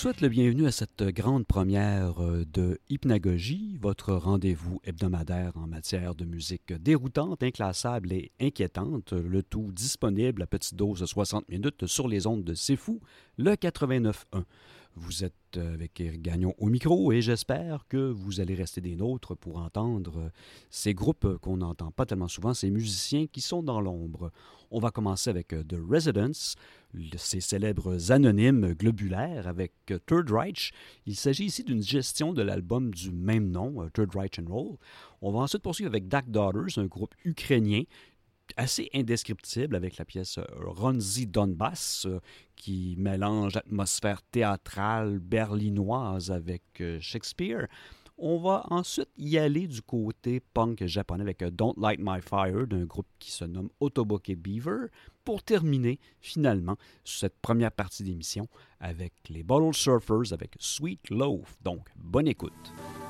souhaite le bienvenu à cette grande première euh, de Hypnagogie, votre rendez-vous hebdomadaire en matière de musique déroutante, inclassable et inquiétante, le tout disponible à petite dose de 60 minutes sur les ondes de C'est Fou, le 89.1. Vous êtes avec Eric Gagnon au micro et j'espère que vous allez rester des nôtres pour entendre ces groupes qu'on n'entend pas tellement souvent, ces musiciens qui sont dans l'ombre. On va commencer avec The Residents, ces célèbres anonymes globulaires avec Third Reich. Il s'agit ici d'une gestion de l'album du même nom, Third Reich and Roll. On va ensuite poursuivre avec Dark Daughters, un groupe ukrainien assez indescriptible avec la pièce euh, Ronzi Donbass euh, qui mélange l'atmosphère théâtrale berlinoise avec euh, Shakespeare. On va ensuite y aller du côté punk japonais avec Don't Light My Fire d'un groupe qui se nomme Otoboke Beaver pour terminer finalement cette première partie d'émission avec les Bottle Surfers avec Sweet Loaf. Donc, bonne écoute.「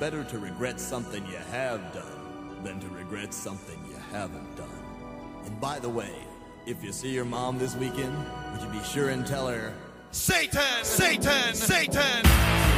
better to regret something you have done than to regret something you haven't done. And by the way, if you see your mom this weekend, would you be sure and tell her, Satan! Satan! Satan!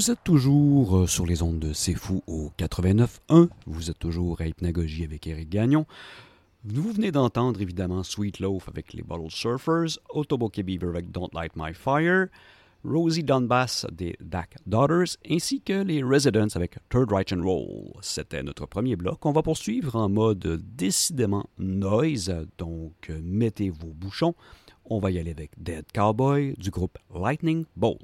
Vous êtes toujours euh, sur les ondes de C'est Fou au 89.1. Vous êtes toujours à Hypnagogie avec Éric Gagnon. Vous venez d'entendre évidemment Sweet Loaf avec les Bottle Surfers, Otoboke Beaver avec Don't Light My Fire, Rosie Donbass des Dak Daughters, ainsi que les Residents avec Third Right and Roll. C'était notre premier bloc. On va poursuivre en mode décidément noise, donc mettez vos bouchons. On va y aller avec Dead Cowboy du groupe Lightning Bolt.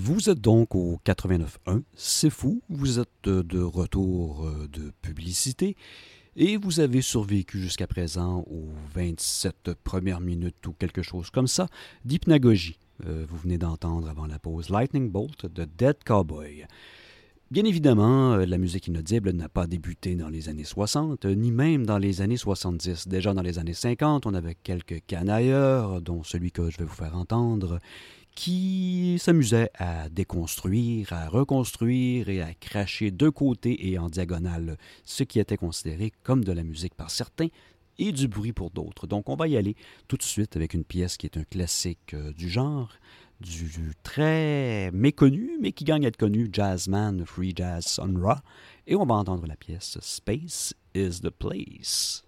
Vous êtes donc au 89.1, c'est fou, vous êtes de retour euh, de publicité et vous avez survécu jusqu'à présent aux 27 premières minutes ou quelque chose comme ça d'hypnagogie. Euh, vous venez d'entendre avant la pause Lightning Bolt de Dead Cowboy. Bien évidemment, euh, la musique inaudible n'a pas débuté dans les années 60, ni même dans les années 70. Déjà dans les années 50, on avait quelques canailleurs, dont celui que je vais vous faire entendre, qui s'amusait à déconstruire, à reconstruire et à cracher de côté et en diagonale ce qui était considéré comme de la musique par certains et du bruit pour d'autres. Donc on va y aller tout de suite avec une pièce qui est un classique euh, du genre, du, très méconnu, mais qui gagne à être connu, Jazzman, Free Jazz Sun Ra, et on va entendre la pièce Space is the Place.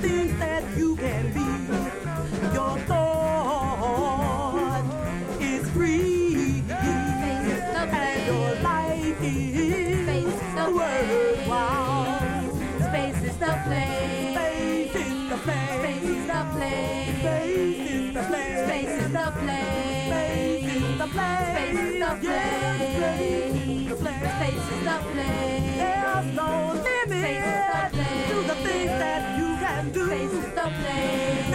things that you can be. Your thought is free, and your life is Space the place. Space is the place. Space is the place. Space is the place. Space is the place. Space is the place. Space is the place. Space is the place. place.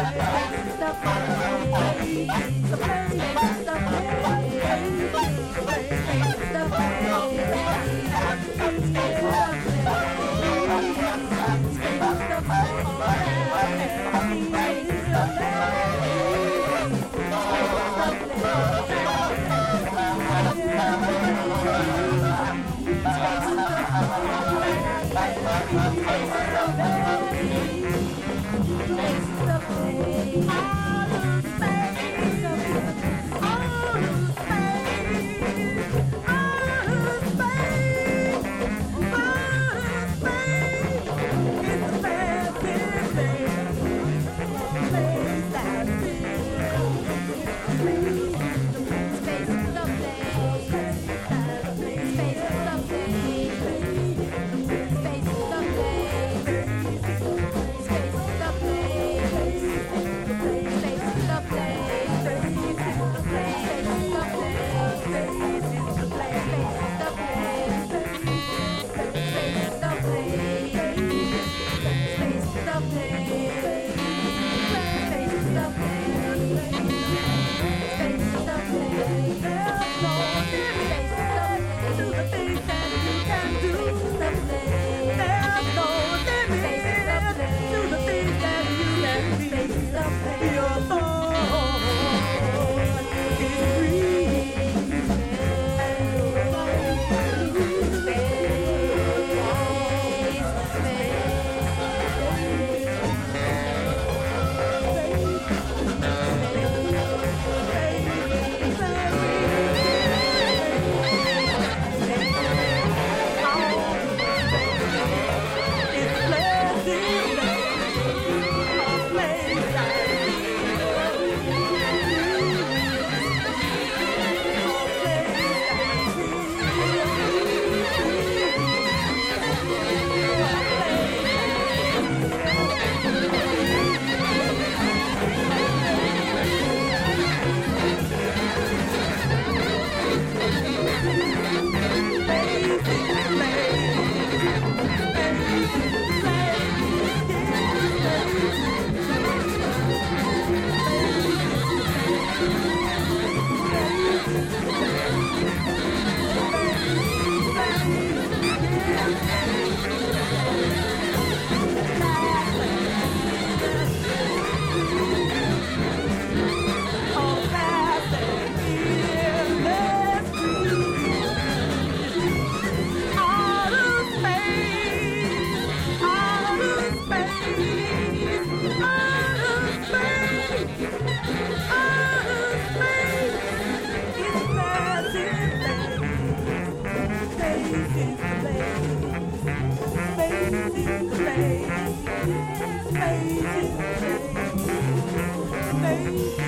Yeah. Bye.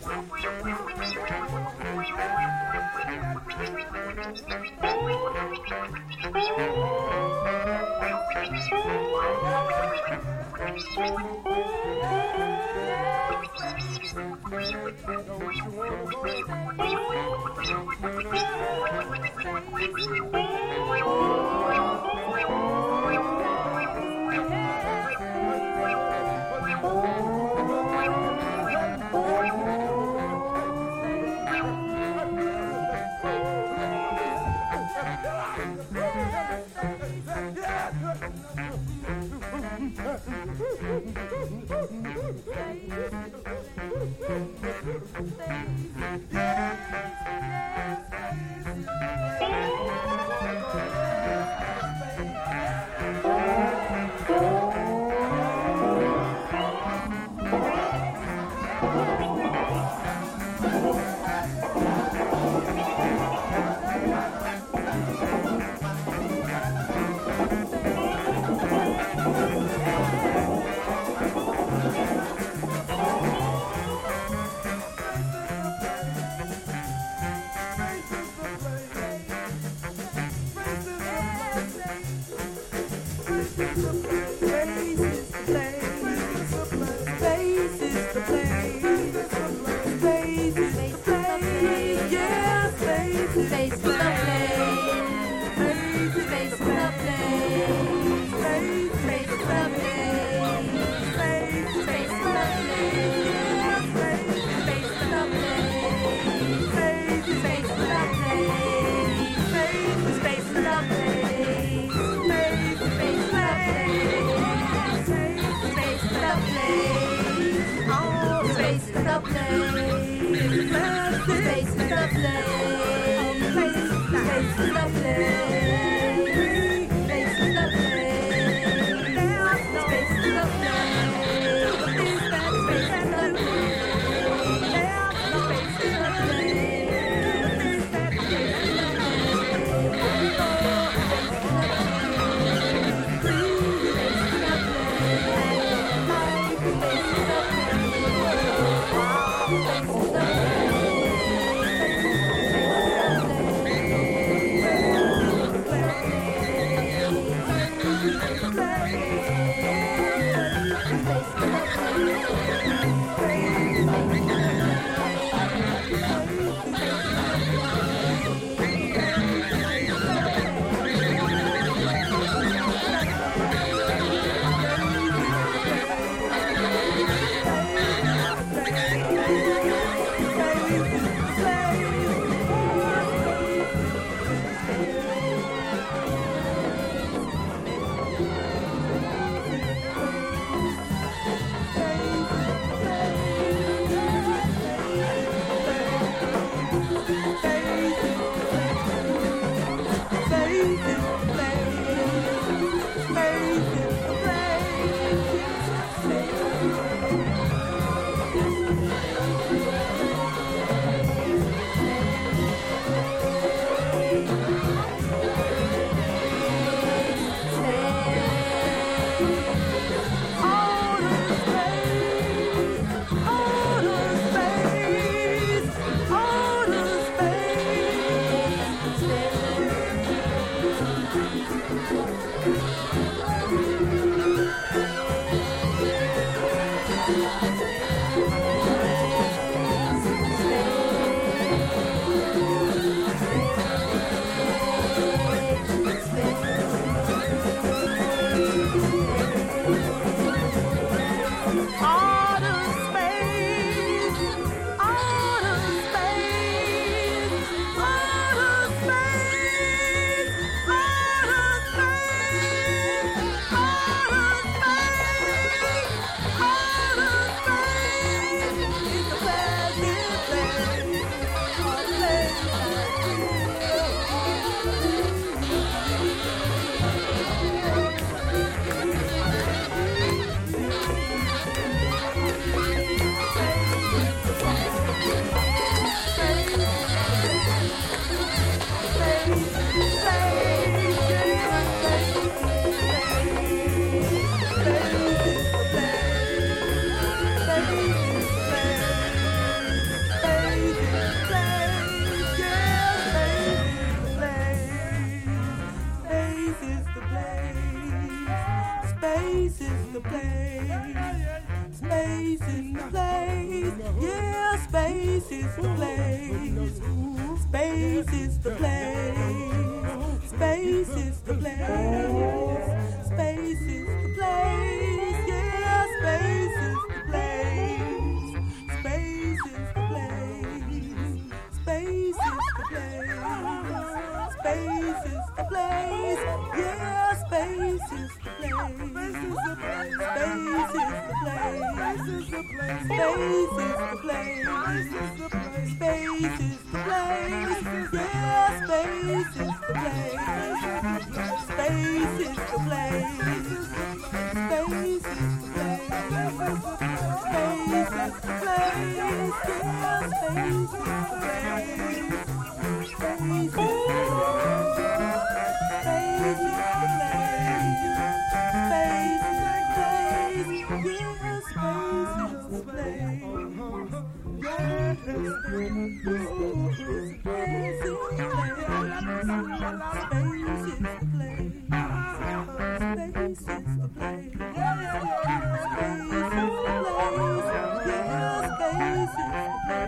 The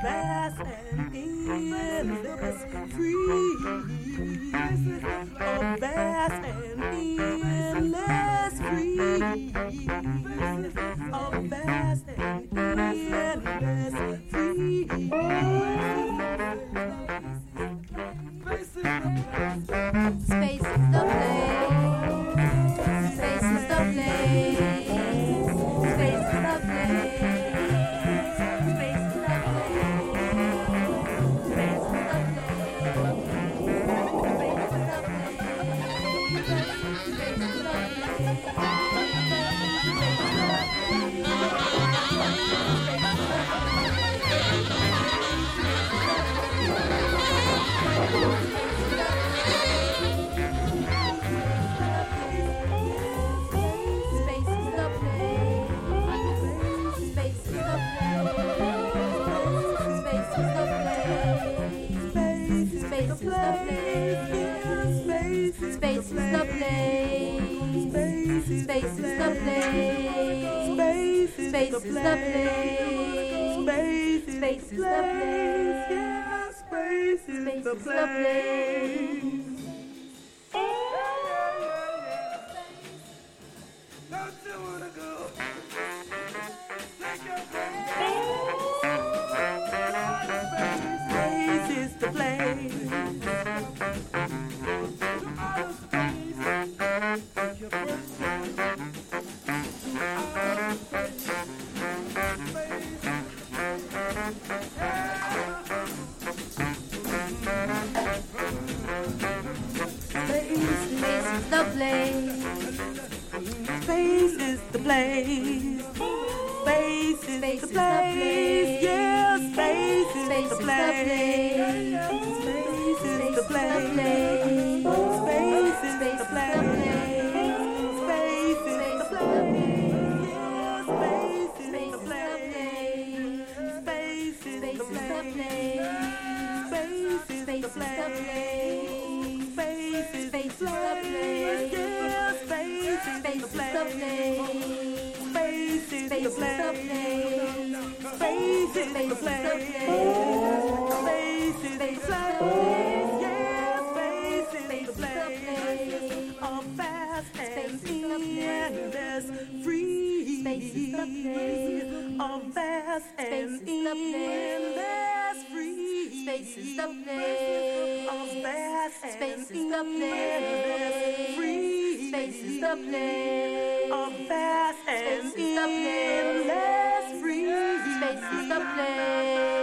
past and endless freeze. The past and endless freeze. the place. Space is the place. Space is the place. Yeah, space is the place. Space is the place. Space is the place. faces, faces, the place. faces, yes, faces, faces, are fast and endless, free, are fast and endless, free, spaces the place, are fast and endless, free, spaces the place, are fast and endless place.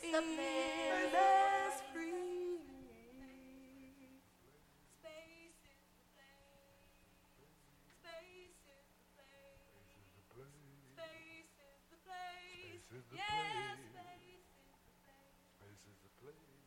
Yes, space is the place.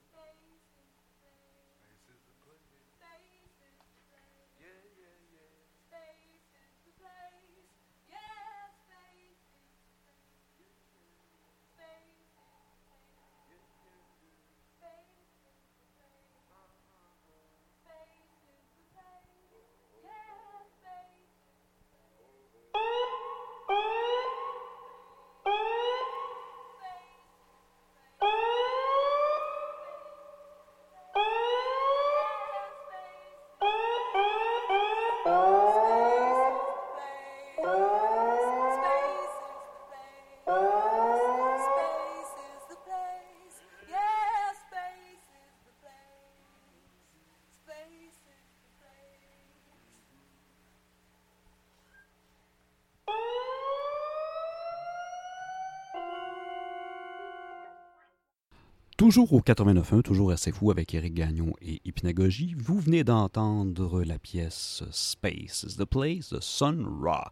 Toujours au 89.1, toujours assez fou avec Eric Gagnon et Hypnagogie, vous venez d'entendre la pièce Space is the Place de Sun Ra.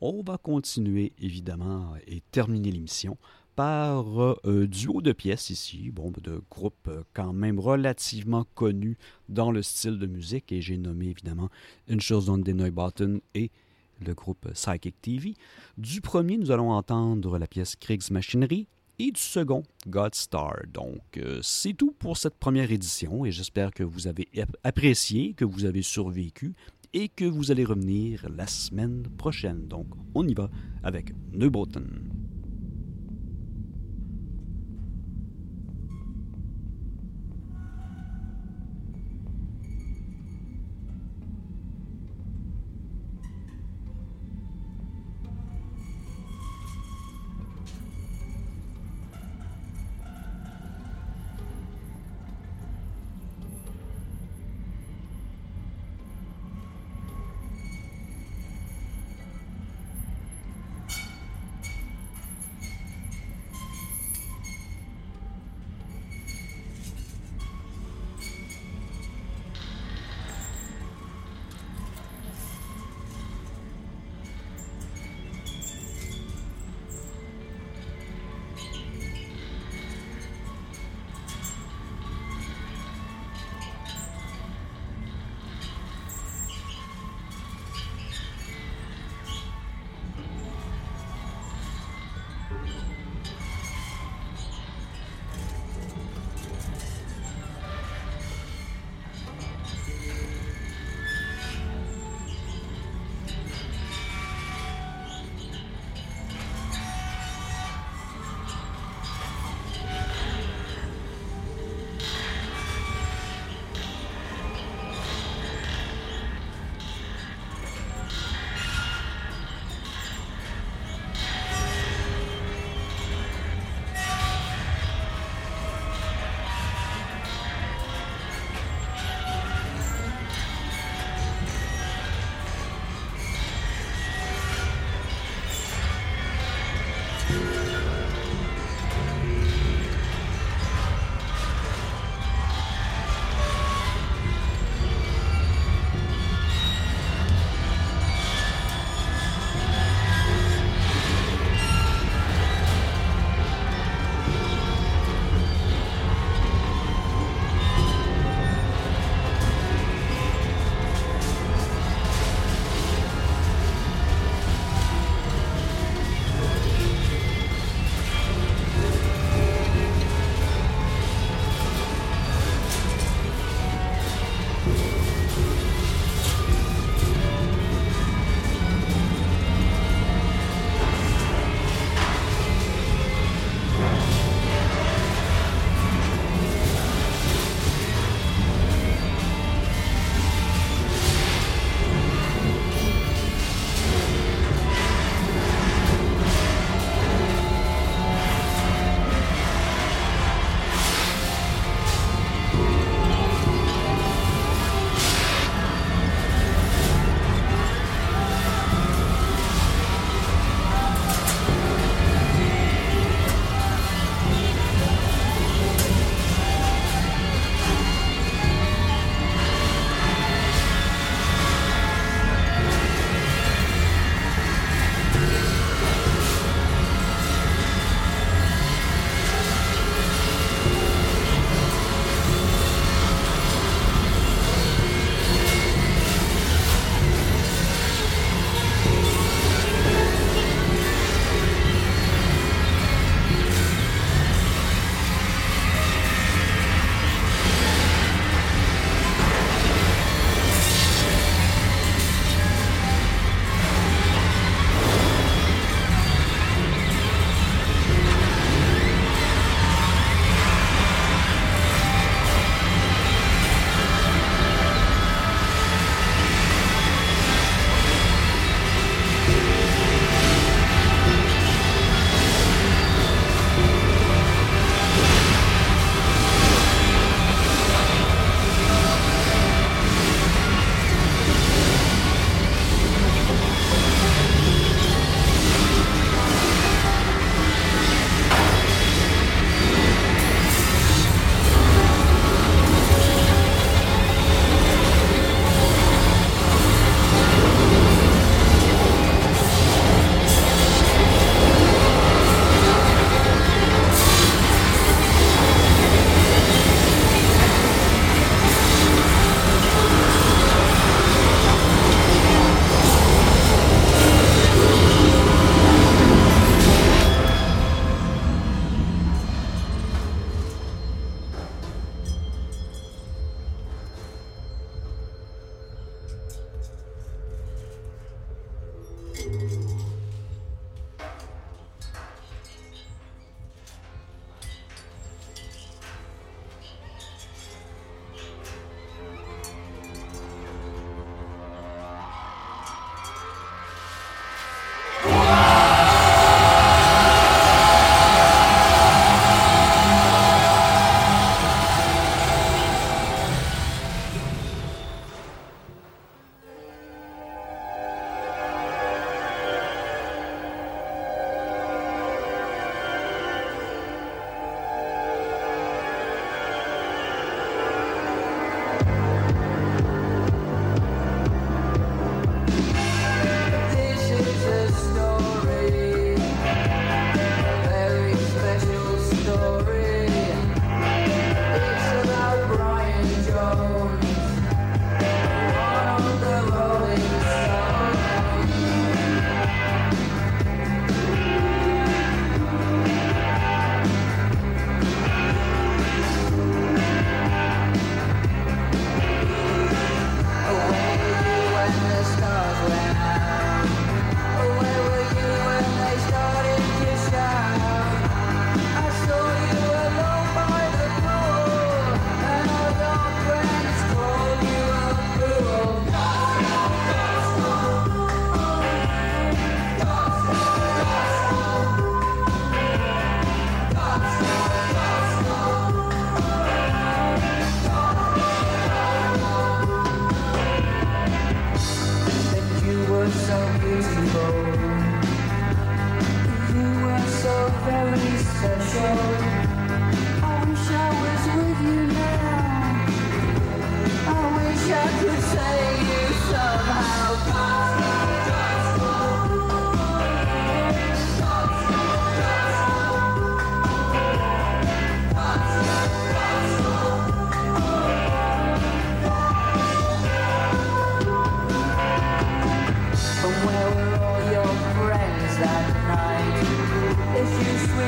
On va continuer évidemment et terminer l'émission par un duo de pièces ici, bon, de groupes euh, quand même relativement connus dans le style de musique, et j'ai nommé évidemment Une chose des Neubauten et le groupe Psychic TV. Du premier, nous allons entendre la pièce Kriegsmachinerie, et du second, Godstar. Donc, euh, c'est tout pour cette première édition et j'espère que vous avez ap- apprécié, que vous avez survécu et que vous allez revenir la semaine prochaine. Donc, on y va avec Neuboten.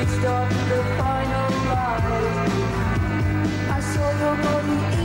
reached up the final line. I saw your body.